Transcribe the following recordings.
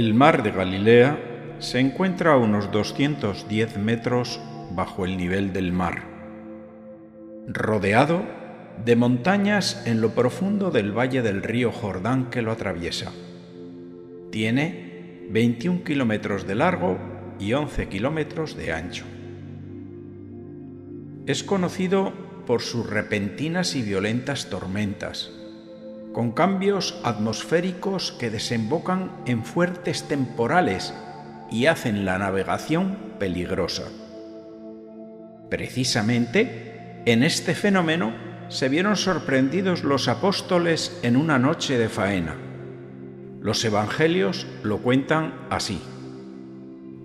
El mar de Galilea se encuentra a unos 210 metros bajo el nivel del mar, rodeado de montañas en lo profundo del valle del río Jordán que lo atraviesa. Tiene 21 kilómetros de largo y 11 kilómetros de ancho. Es conocido por sus repentinas y violentas tormentas, con cambios atmosféricos que desembocan en fuertes temporales y hacen la navegación peligrosa. Precisamente en este fenómeno se vieron sorprendidos los apóstoles en una noche de faena. Los evangelios lo cuentan así.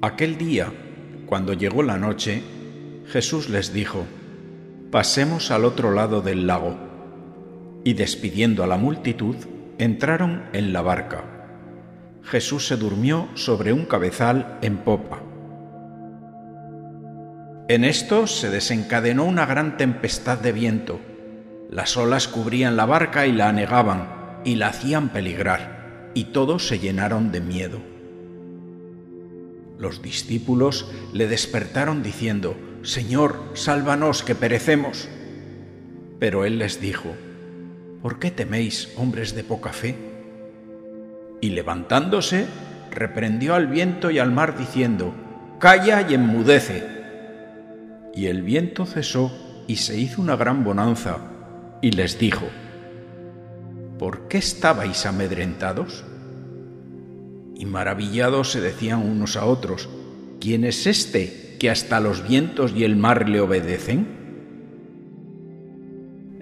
Aquel día, cuando llegó la noche, Jesús les dijo, Pasemos al otro lado del lago y despidiendo a la multitud, entraron en la barca. Jesús se durmió sobre un cabezal en popa. En esto se desencadenó una gran tempestad de viento. Las olas cubrían la barca y la anegaban y la hacían peligrar, y todos se llenaron de miedo. Los discípulos le despertaron diciendo, Señor, sálvanos que perecemos. Pero él les dijo, ¿por qué teméis, hombres de poca fe? Y levantándose, reprendió al viento y al mar diciendo, Calla y enmudece. Y el viento cesó y se hizo una gran bonanza, y les dijo, ¿por qué estabais amedrentados? Y maravillados se decían unos a otros, ¿quién es este que hasta los vientos y el mar le obedecen?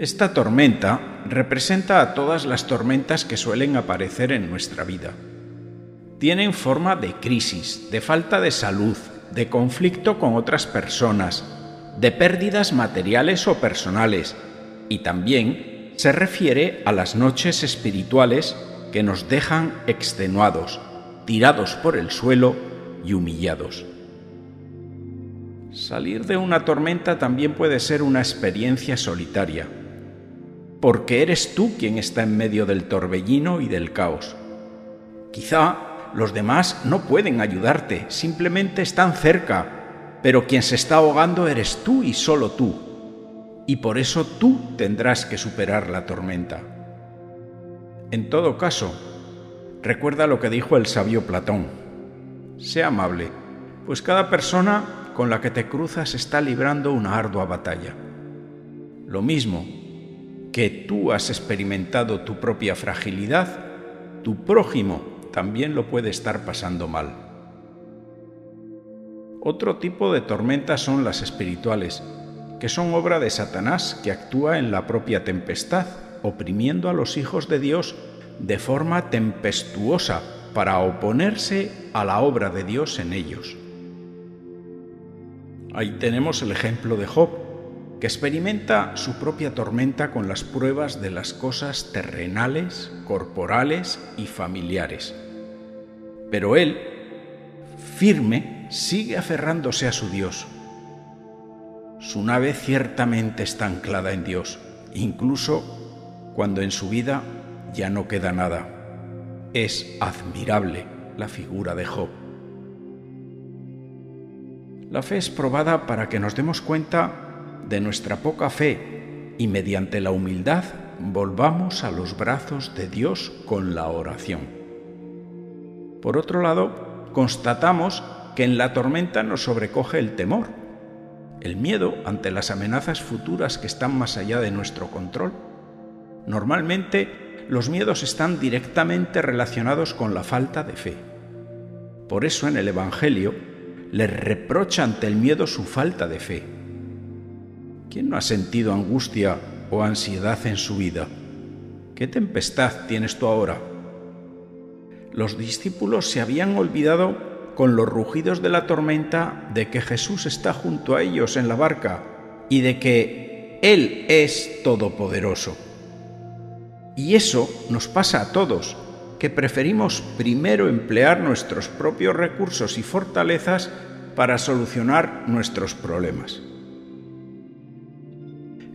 Esta tormenta representa a todas las tormentas que suelen aparecer en nuestra vida. Tienen forma de crisis, de falta de salud, de conflicto con otras personas, de pérdidas materiales o personales, y también se refiere a las noches espirituales que nos dejan extenuados, tirados por el suelo y humillados. Salir de una tormenta también puede ser una experiencia solitaria porque eres tú quien está en medio del torbellino y del caos. Quizá los demás no pueden ayudarte, simplemente están cerca, pero quien se está ahogando eres tú y solo tú. Y por eso tú tendrás que superar la tormenta. En todo caso, recuerda lo que dijo el sabio Platón. Sea amable, pues cada persona con la que te cruzas está librando una ardua batalla. Lo mismo que tú has experimentado tu propia fragilidad, tu prójimo también lo puede estar pasando mal. Otro tipo de tormentas son las espirituales, que son obra de Satanás que actúa en la propia tempestad, oprimiendo a los hijos de Dios de forma tempestuosa para oponerse a la obra de Dios en ellos. Ahí tenemos el ejemplo de Job, que experimenta su propia tormenta con las pruebas de las cosas terrenales, corporales y familiares. Pero él, firme, sigue aferrándose a su Dios. Su nave ciertamente está anclada en Dios, incluso cuando en su vida ya no queda nada. Es admirable la figura de Job. La fe es probada para que nos demos cuenta de nuestra poca fe y mediante la humildad volvamos a los brazos de Dios con la oración. Por otro lado, constatamos que en la tormenta nos sobrecoge el temor, el miedo ante las amenazas futuras que están más allá de nuestro control. Normalmente, los miedos están directamente relacionados con la falta de fe. Por eso en el Evangelio les reprocha ante el miedo su falta de fe ¿Quién no ha sentido angustia o ansiedad en su vida? ¿Qué tempestad tienes tú ahora? Los discípulos se habían olvidado con los rugidos de la tormenta de que Jesús está junto a ellos en la barca y de que Él es todopoderoso. Y eso nos pasa a todos, que preferimos primero emplear nuestros propios recursos y fortalezas para solucionar nuestros problemas.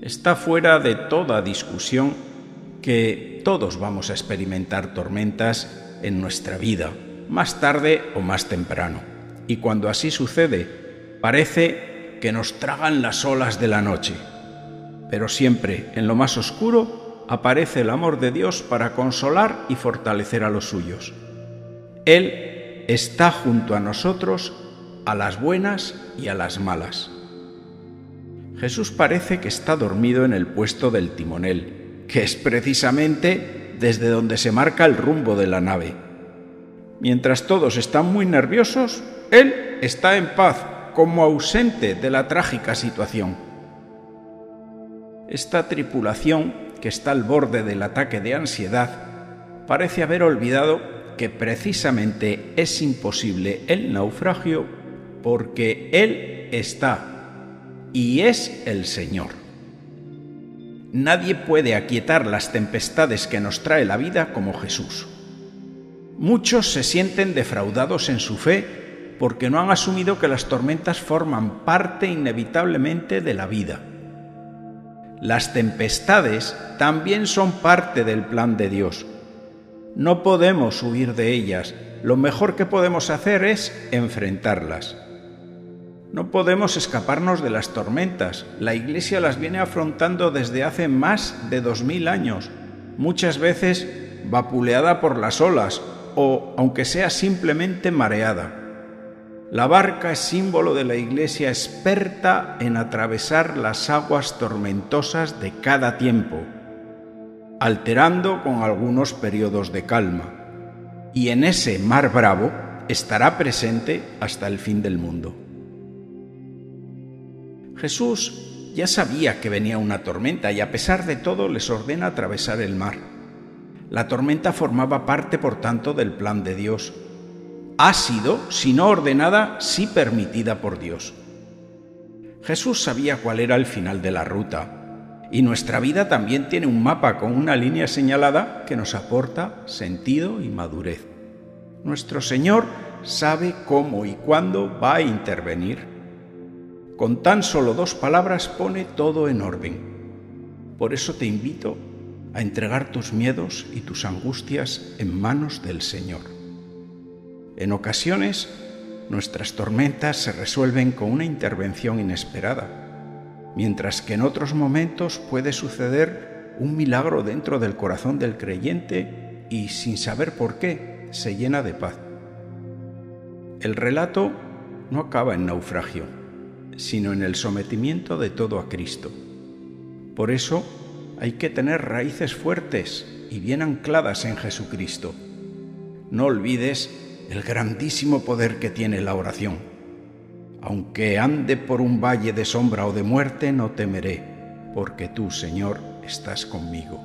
Está fuera de toda discusión que todos vamos a experimentar tormentas en nuestra vida más tarde o más temprano. Y cuando así sucede, parece que nos tragan las olas de la noche. Pero siempre, en lo más oscuro, aparece el amor de Dios para consolar y fortalecer a los suyos. Él está junto a nosotros a las buenas y a las malas. Jesús parece que está dormido en el puesto del timonel, que es precisamente desde donde se marca el rumbo de la nave. Mientras todos están muy nerviosos, Él está en paz, como ausente de la trágica situación. Esta tripulación, que está al borde del ataque de ansiedad, parece haber olvidado que precisamente es imposible el naufragio porque Él está y es el Señor. Nadie puede aquietar las tempestades que nos trae la vida como Jesús. Muchos se sienten defraudados en su fe porque no han asumido que las tormentas forman parte inevitablemente de la vida. Las tempestades también son parte del plan de Dios. No podemos huir de ellas, lo mejor que podemos hacer es enfrentarlas. No podemos escaparnos de las tormentas. La Iglesia las viene afrontando desde hace más de dos mil años, muchas veces vapuleada por las olas o, aunque sea simplemente mareada. La barca es símbolo de la Iglesia experta en atravesar las aguas tormentosas de cada tiempo, alterando con algunos periodos de calma. Y en ese mar bravo estará presente hasta el fin del mundo. Jesús ya sabía que venía una tormenta y a pesar de todo les ordena atravesar el mar. La tormenta formaba parte, por tanto, del plan de Dios. Ha sido, si no ordenada, sí permitida por Dios. Jesús sabía cuál era el final de la ruta, y nuestra vida también tiene un mapa con una línea señalada que nos aporta sentido y madurez. Nuestro Señor sabe cómo y cuándo va a intervenir con tan solo dos palabras pone todo en orden. Por eso te invito a entregar tus miedos y tus angustias en manos del Señor. En ocasiones, nuestras tormentas se resuelven con una intervención inesperada, mientras que en otros momentos puede suceder un milagro dentro del corazón del creyente y, sin saber por qué, se llena de paz. El relato no acaba en naufragio sino en el sometimiento de todo a Cristo. Por eso hay que tener raíces fuertes y bien ancladas en Jesucristo. No olvides el grandísimo poder que tiene la oración. Aunque ande por un valle de sombra o de muerte, no temeré, porque tú, Señor, estás conmigo.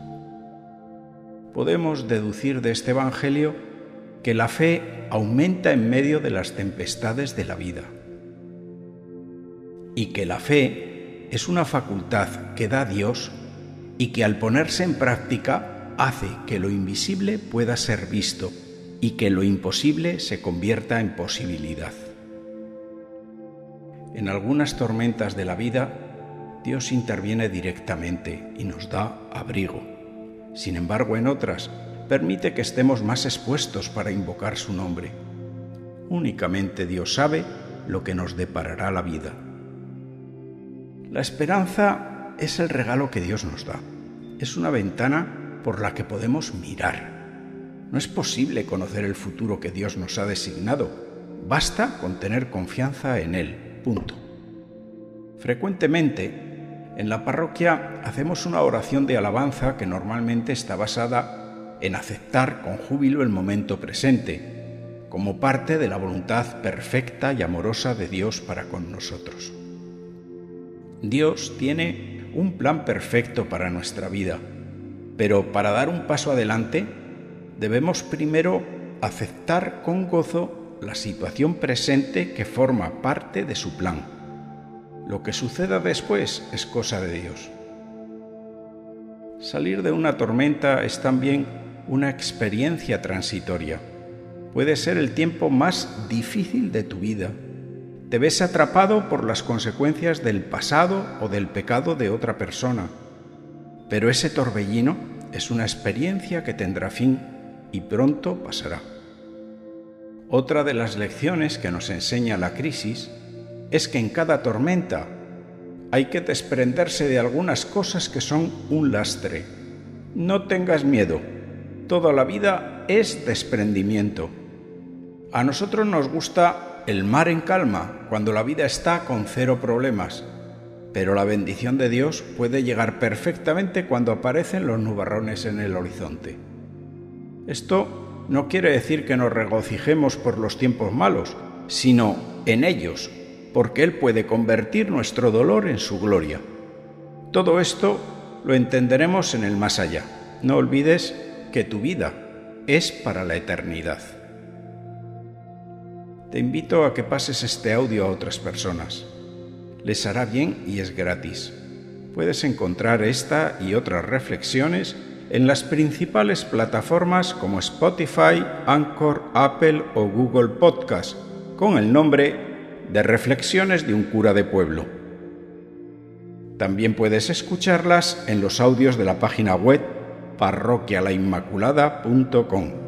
Podemos deducir de este Evangelio que la fe aumenta en medio de las tempestades de la vida y que la fe es una facultad que da Dios y que al ponerse en práctica hace que lo invisible pueda ser visto y que lo imposible se convierta en posibilidad. En algunas tormentas de la vida, Dios interviene directamente y nos da abrigo. Sin embargo, en otras, permite que estemos más expuestos para invocar su nombre. Únicamente Dios sabe lo que nos deparará la vida. La esperanza es el regalo que Dios nos da. Es una ventana por la que podemos mirar. No es posible conocer el futuro que Dios nos ha designado. Basta con tener confianza en Él. Frecuentemente, en la parroquia hacemos una oración de alabanza que normalmente está basada en aceptar con júbilo el momento presente, como parte de la voluntad perfecta y amorosa de Dios para con nosotros. Dios tiene un plan perfecto para nuestra vida, pero para dar un paso adelante debemos primero aceptar con gozo la situación presente que forma parte de su plan. Lo que suceda después es cosa de Dios. Salir de una tormenta es también una experiencia transitoria. Puede ser el tiempo más difícil de tu vida te ves atrapado por las consecuencias del pasado o del pecado de otra persona. Pero ese torbellino es una experiencia que tendrá fin y pronto pasará. Otra de las lecciones que nos enseña la crisis es que en cada tormenta hay que desprenderse de algunas cosas que son un lastre. No tengas miedo, toda la vida es desprendimiento. A nosotros nos gusta el mar en calma, cuando la vida está con cero problemas, pero la bendición de Dios puede llegar perfectamente cuando aparecen los nubarrones en el horizonte. Esto no quiere decir que nos regocijemos por los tiempos malos, sino en ellos, porque Él puede convertir nuestro dolor en su gloria. Todo esto lo entenderemos en el más allá. No olvides que tu vida es para la eternidad. Te invito a que pases este audio a otras personas. Les hará bien y es gratis. Puedes encontrar esta y otras reflexiones en las principales plataformas como Spotify, Anchor, Apple o Google Podcast, con el nombre de Reflexiones de un cura de pueblo. También puedes escucharlas en los audios de la página web parroquialainmaculada.com.